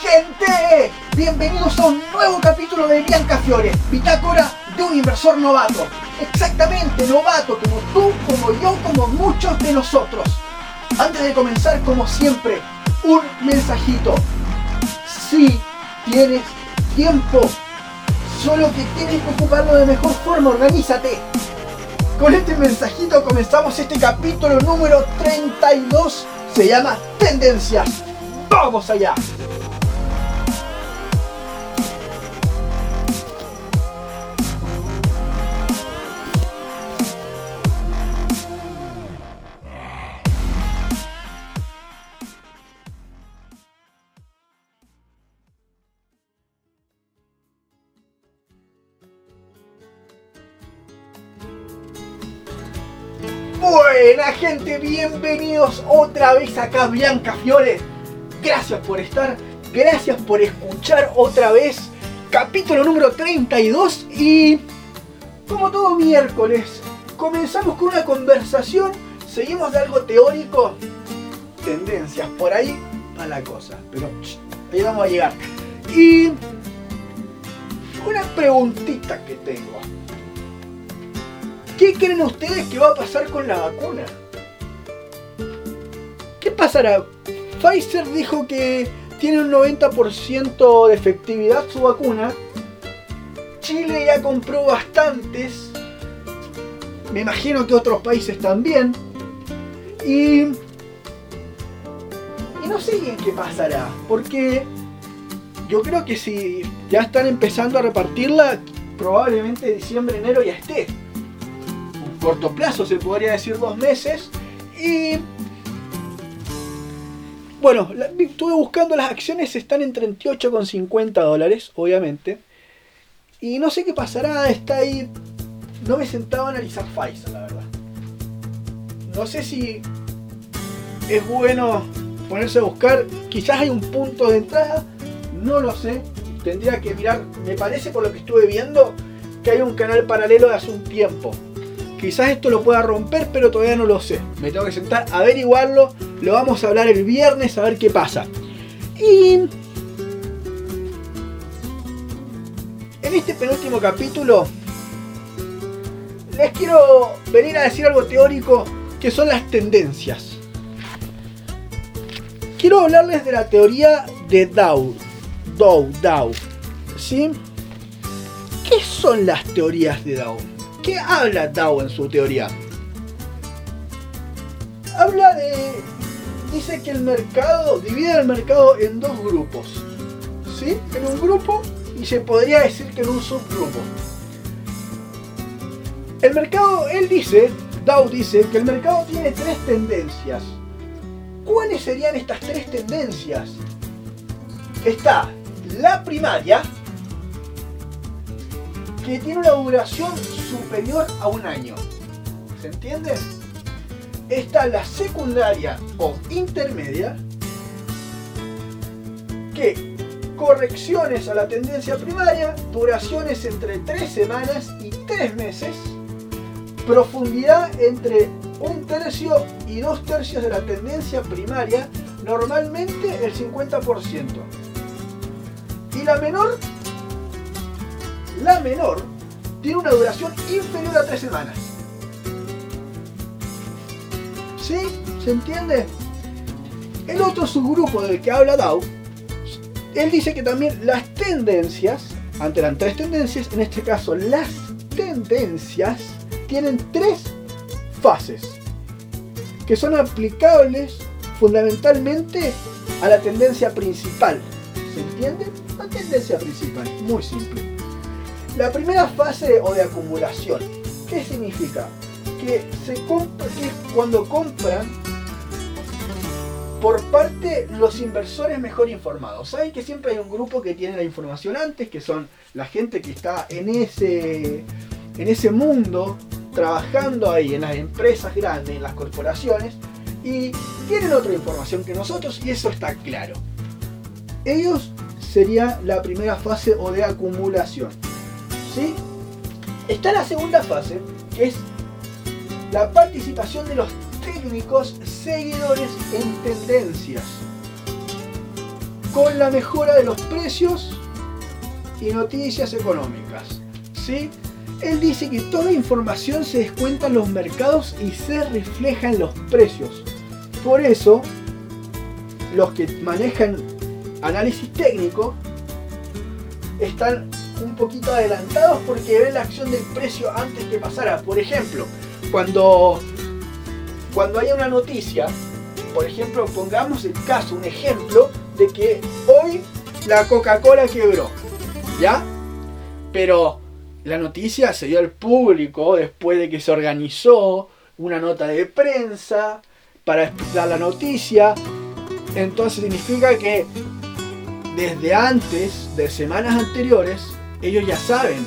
gente! Bienvenidos a un nuevo capítulo de Bianca Fiore, bitácora de un inversor novato. Exactamente, novato, como tú, como yo, como muchos de nosotros. Antes de comenzar, como siempre, un mensajito. Si tienes tiempo, solo que tienes que ocuparlo de mejor forma, organízate. Con este mensajito comenzamos este capítulo número 32. Se llama Tendencias. ¡Vamos allá! Buena gente, bienvenidos otra vez acá Bianca Fiore. Gracias por estar, gracias por escuchar otra vez capítulo número 32 y como todo miércoles comenzamos con una conversación, seguimos de algo teórico, tendencias, por ahí va la cosa, pero ahí vamos a llegar. Y una preguntita que tengo. ¿Qué creen ustedes que va a pasar con la vacuna? ¿Qué pasará? Pfizer dijo que tiene un 90% de efectividad su vacuna. Chile ya compró bastantes. Me imagino que otros países también. Y, y no sé qué pasará. Porque yo creo que si ya están empezando a repartirla, probablemente diciembre, enero ya esté corto plazo, se podría decir dos meses. Y bueno, estuve buscando las acciones, están en 38,50 dólares, obviamente. Y no sé qué pasará, está ahí. No me sentaba a analizar Pfizer, la verdad. No sé si es bueno ponerse a buscar. Quizás hay un punto de entrada, no lo sé. Tendría que mirar, me parece por lo que estuve viendo, que hay un canal paralelo de hace un tiempo Quizás esto lo pueda romper, pero todavía no lo sé. Me tengo que sentar a averiguarlo. Lo vamos a hablar el viernes a ver qué pasa. Y en este penúltimo capítulo les quiero venir a decir algo teórico que son las tendencias. Quiero hablarles de la teoría de Dow. Dow, Dow. ¿Sí? ¿Qué son las teorías de Dow? Qué habla Dow en su teoría? Habla de... Dice que el mercado, divide el mercado en dos grupos. ¿Sí? En un grupo y se podría decir que en un subgrupo. El mercado, él dice, Dow dice que el mercado tiene tres tendencias. ¿Cuáles serían estas tres tendencias? Está la primaria, que tiene una duración superior a un año. ¿Se entiende? Está la secundaria o intermedia, que correcciones a la tendencia primaria, duraciones entre 3 semanas y 3 meses, profundidad entre un tercio y dos tercios de la tendencia primaria, normalmente el 50%. Y la menor la menor tiene una duración inferior a tres semanas. ¿Sí? ¿Se entiende? El otro subgrupo del que habla Dow, él dice que también las tendencias, antes eran tres tendencias, en este caso las tendencias tienen tres fases que son aplicables fundamentalmente a la tendencia principal. ¿Se entiende? La tendencia principal, muy simple. La primera fase o de acumulación, ¿qué significa? Que, que cuando compran por parte los inversores mejor informados. Saben que siempre hay un grupo que tiene la información antes, que son la gente que está en ese, en ese mundo, trabajando ahí en las empresas grandes, en las corporaciones, y tienen otra información que nosotros y eso está claro. Ellos sería la primera fase o de acumulación. ¿Sí? Está la segunda fase, que es la participación de los técnicos seguidores en tendencias. con la mejora de los precios y noticias económicas. ¿sí? Él dice que toda información se descuenta en los mercados y se refleja en los precios. Por eso, los que manejan análisis técnico están un poquito adelantados porque ven la acción del precio antes que pasara. Por ejemplo, cuando, cuando haya una noticia, por ejemplo, pongamos el caso, un ejemplo de que hoy la Coca-Cola quebró, ¿ya? Pero la noticia se dio al público después de que se organizó una nota de prensa para explicar la noticia. Entonces significa que desde antes, de semanas anteriores, ellos ya saben.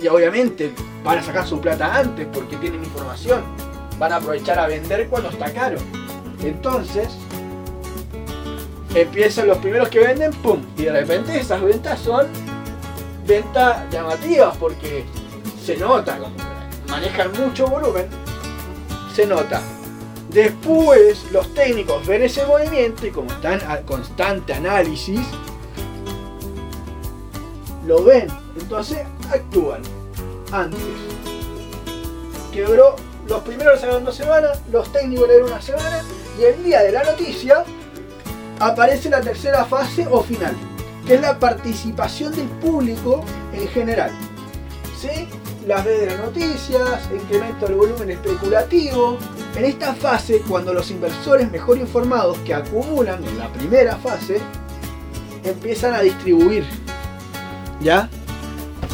Y obviamente van a sacar su plata antes porque tienen información. Van a aprovechar a vender cuando está caro. Entonces, empiezan los primeros que venden, ¡pum! Y de repente esas ventas son ventas llamativas porque se nota, manejan mucho volumen, se nota. Después los técnicos ven ese movimiento y como están a constante análisis, lo ven, entonces actúan. Antes. Quebró, los primeros le dos semanas, los técnicos le dieron una semana y el día de la noticia aparece la tercera fase o final, que es la participación del público en general. ¿Sí? Las ve de las noticias, incremento del volumen especulativo. En esta fase, cuando los inversores mejor informados que acumulan en la primera fase, empiezan a distribuir ¿Ya?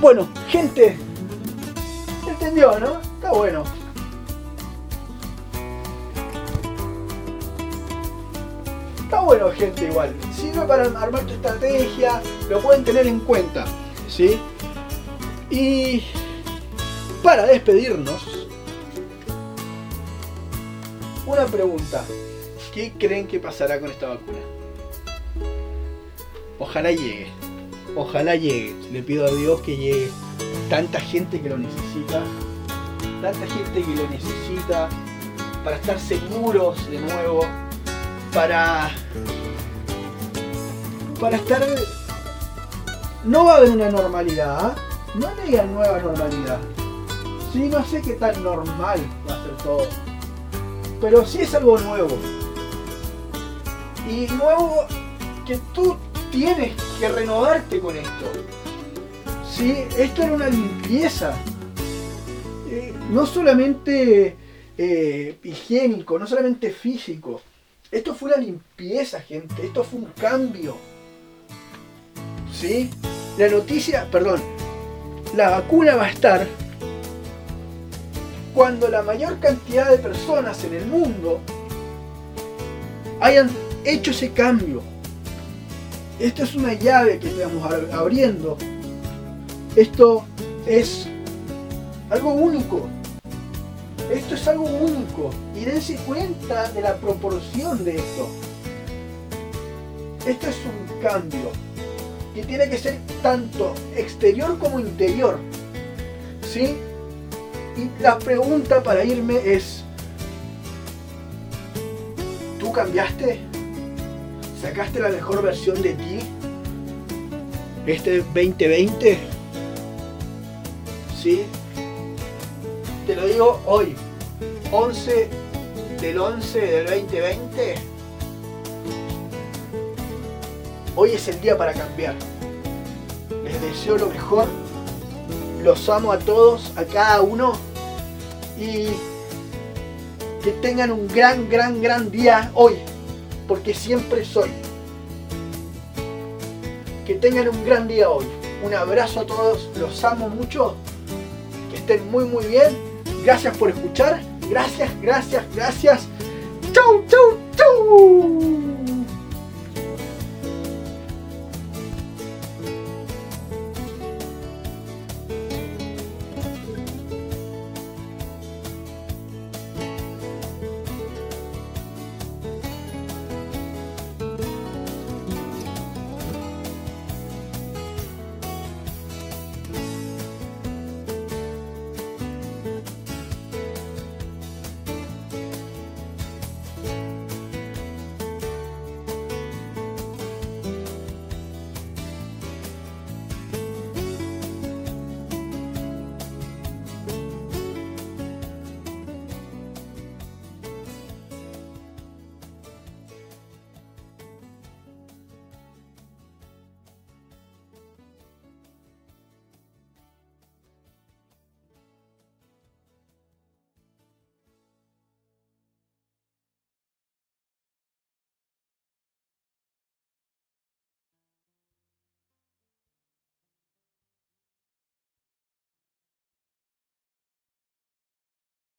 Bueno, gente. ¿Entendió, no? Está bueno. Está bueno, gente, igual. Sirve para armar tu estrategia, lo pueden tener en cuenta. ¿Sí? Y para despedirnos, una pregunta. ¿Qué creen que pasará con esta vacuna? Ojalá llegue. Ojalá llegue. Le pido a Dios que llegue tanta gente que lo necesita. Tanta gente que lo necesita. Para estar seguros de nuevo. Para. Para estar. No va a haber una normalidad. ¿ah? No le digan nueva normalidad. Sí, no sé qué tan normal va a ser todo. Pero sí es algo nuevo. Y nuevo que tú tienes que renovarte con esto. ¿Sí? Esto era una limpieza. Eh, no solamente eh, higiénico, no solamente físico. Esto fue una limpieza, gente. Esto fue un cambio. ¿Sí? La noticia, perdón, la vacuna va a estar cuando la mayor cantidad de personas en el mundo hayan hecho ese cambio. Esto es una llave que estamos abriendo. Esto es algo único. Esto es algo único. Y dense cuenta de la proporción de esto. Esto es un cambio que tiene que ser tanto exterior como interior. ¿Sí? Y la pregunta para irme es, ¿tú cambiaste? ¿Sacaste la mejor versión de ti? Este 2020. ¿Sí? Te lo digo hoy. 11 del 11 del 2020. Hoy es el día para cambiar. Les deseo lo mejor. Los amo a todos, a cada uno. Y que tengan un gran, gran, gran día hoy porque siempre soy. Que tengan un gran día hoy. Un abrazo a todos, los amo mucho. Que estén muy muy bien. Gracias por escuchar. Gracias, gracias, gracias. Chau, chau, chau.